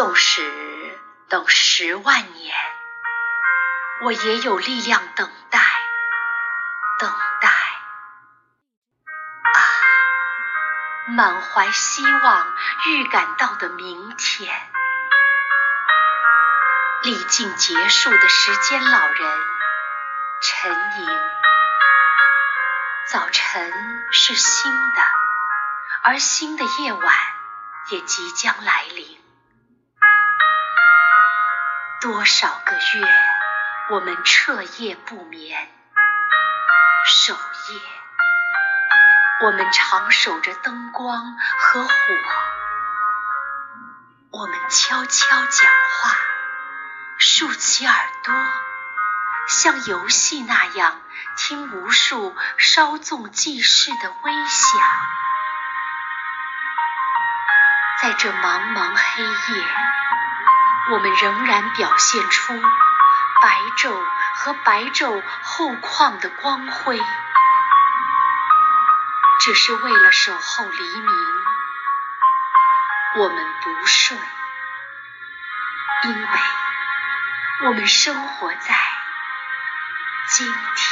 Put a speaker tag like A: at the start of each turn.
A: 纵使等十万年，我也有力量等待，等待。啊，满怀希望预感到的明天，历尽结束的时间，老人沉吟。早晨是新的，而新的夜晚也即将来临。多少个月，我们彻夜不眠，守夜。我们常守着灯光和火，我们悄悄讲话，竖起耳朵，像游戏那样听无数稍纵即逝的微响。在这茫茫黑夜。我们仍然表现出白昼和白昼后旷的光辉，只是为了守候黎明。我们不睡，因为我们生活在今天。